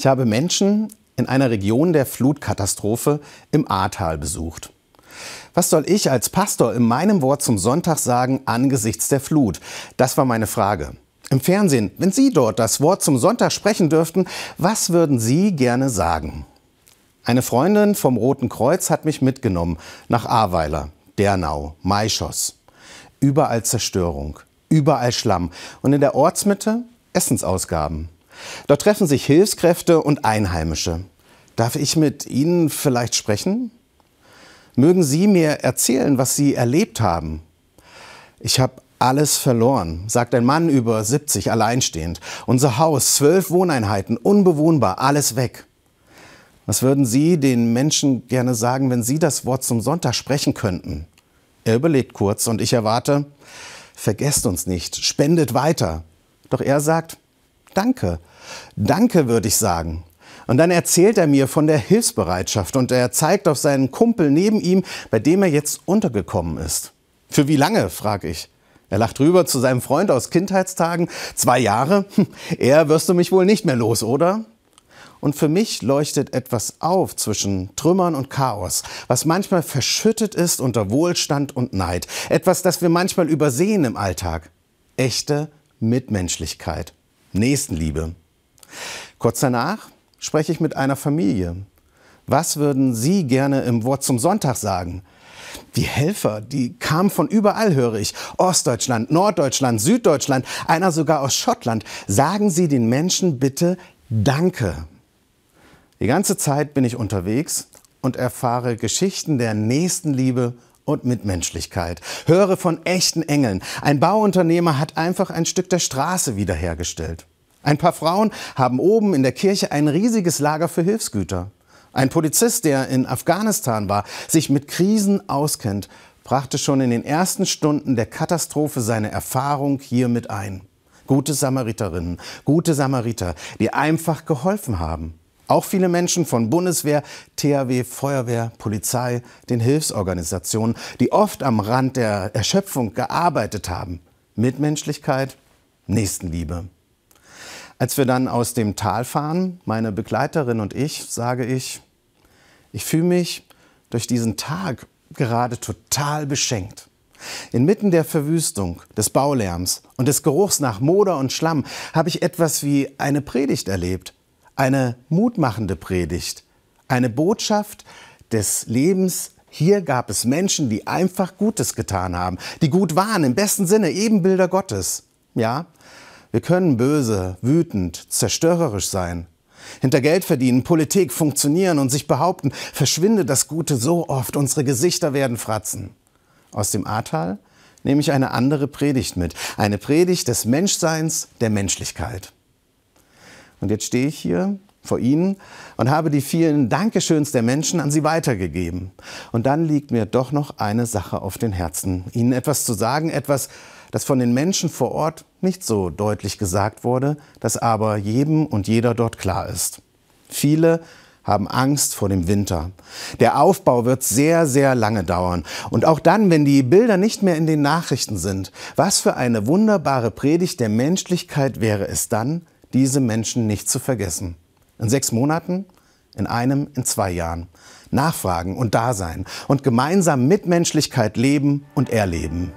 Ich habe Menschen in einer Region der Flutkatastrophe im Ahrtal besucht. Was soll ich als Pastor in meinem Wort zum Sonntag sagen angesichts der Flut? Das war meine Frage. Im Fernsehen, wenn Sie dort das Wort zum Sonntag sprechen dürften, was würden Sie gerne sagen? Eine Freundin vom Roten Kreuz hat mich mitgenommen nach Ahrweiler, Dernau, Maischoss. Überall Zerstörung, überall Schlamm und in der Ortsmitte Essensausgaben. Dort treffen sich Hilfskräfte und Einheimische. Darf ich mit Ihnen vielleicht sprechen? Mögen Sie mir erzählen, was Sie erlebt haben? Ich habe alles verloren, sagt ein Mann über 70, alleinstehend. Unser Haus, zwölf Wohneinheiten, unbewohnbar, alles weg. Was würden Sie den Menschen gerne sagen, wenn Sie das Wort zum Sonntag sprechen könnten? Er überlegt kurz und ich erwarte, vergesst uns nicht, spendet weiter. Doch er sagt, danke, danke würde ich sagen. Und dann erzählt er mir von der Hilfsbereitschaft und er zeigt auf seinen Kumpel neben ihm, bei dem er jetzt untergekommen ist. Für wie lange, frage ich. Er lacht rüber zu seinem Freund aus Kindheitstagen. Zwei Jahre? Er wirst du mich wohl nicht mehr los, oder? Und für mich leuchtet etwas auf zwischen Trümmern und Chaos, was manchmal verschüttet ist unter Wohlstand und Neid. Etwas, das wir manchmal übersehen im Alltag. Echte Mitmenschlichkeit, Nächstenliebe. Kurz danach spreche ich mit einer Familie. Was würden Sie gerne im Wort zum Sonntag sagen? Die Helfer, die kamen von überall, höre ich. Ostdeutschland, Norddeutschland, Süddeutschland, einer sogar aus Schottland. Sagen Sie den Menschen bitte Danke. Die ganze Zeit bin ich unterwegs und erfahre Geschichten der Nächstenliebe und Mitmenschlichkeit. Höre von echten Engeln. Ein Bauunternehmer hat einfach ein Stück der Straße wiederhergestellt. Ein paar Frauen haben oben in der Kirche ein riesiges Lager für Hilfsgüter. Ein Polizist, der in Afghanistan war, sich mit Krisen auskennt, brachte schon in den ersten Stunden der Katastrophe seine Erfahrung hier mit ein. Gute Samariterinnen, gute Samariter, die einfach geholfen haben. Auch viele Menschen von Bundeswehr, THW, Feuerwehr, Polizei, den Hilfsorganisationen, die oft am Rand der Erschöpfung gearbeitet haben. Mitmenschlichkeit, Nächstenliebe. Als wir dann aus dem Tal fahren, meine Begleiterin und ich, sage ich, ich fühle mich durch diesen Tag gerade total beschenkt. Inmitten der Verwüstung, des Baulärms und des Geruchs nach Moder und Schlamm habe ich etwas wie eine Predigt erlebt, eine mutmachende Predigt, eine Botschaft des Lebens. Hier gab es Menschen, die einfach Gutes getan haben, die gut waren, im besten Sinne Ebenbilder Gottes. Ja, wir können böse, wütend, zerstörerisch sein. Hinter Geld verdienen, Politik funktionieren und sich behaupten, verschwindet das Gute so oft, unsere Gesichter werden fratzen. Aus dem Ahrtal nehme ich eine andere Predigt mit, eine Predigt des Menschseins, der Menschlichkeit. Und jetzt stehe ich hier vor Ihnen und habe die vielen Dankeschöns der Menschen an Sie weitergegeben. Und dann liegt mir doch noch eine Sache auf den Herzen, Ihnen etwas zu sagen, etwas, das von den Menschen vor Ort nicht so deutlich gesagt wurde, das aber jedem und jeder dort klar ist. Viele haben Angst vor dem Winter. Der Aufbau wird sehr, sehr lange dauern. Und auch dann, wenn die Bilder nicht mehr in den Nachrichten sind, was für eine wunderbare Predigt der Menschlichkeit wäre es dann, diese Menschen nicht zu vergessen. In sechs Monaten, in einem, in zwei Jahren. Nachfragen und Dasein und gemeinsam Mitmenschlichkeit leben und erleben.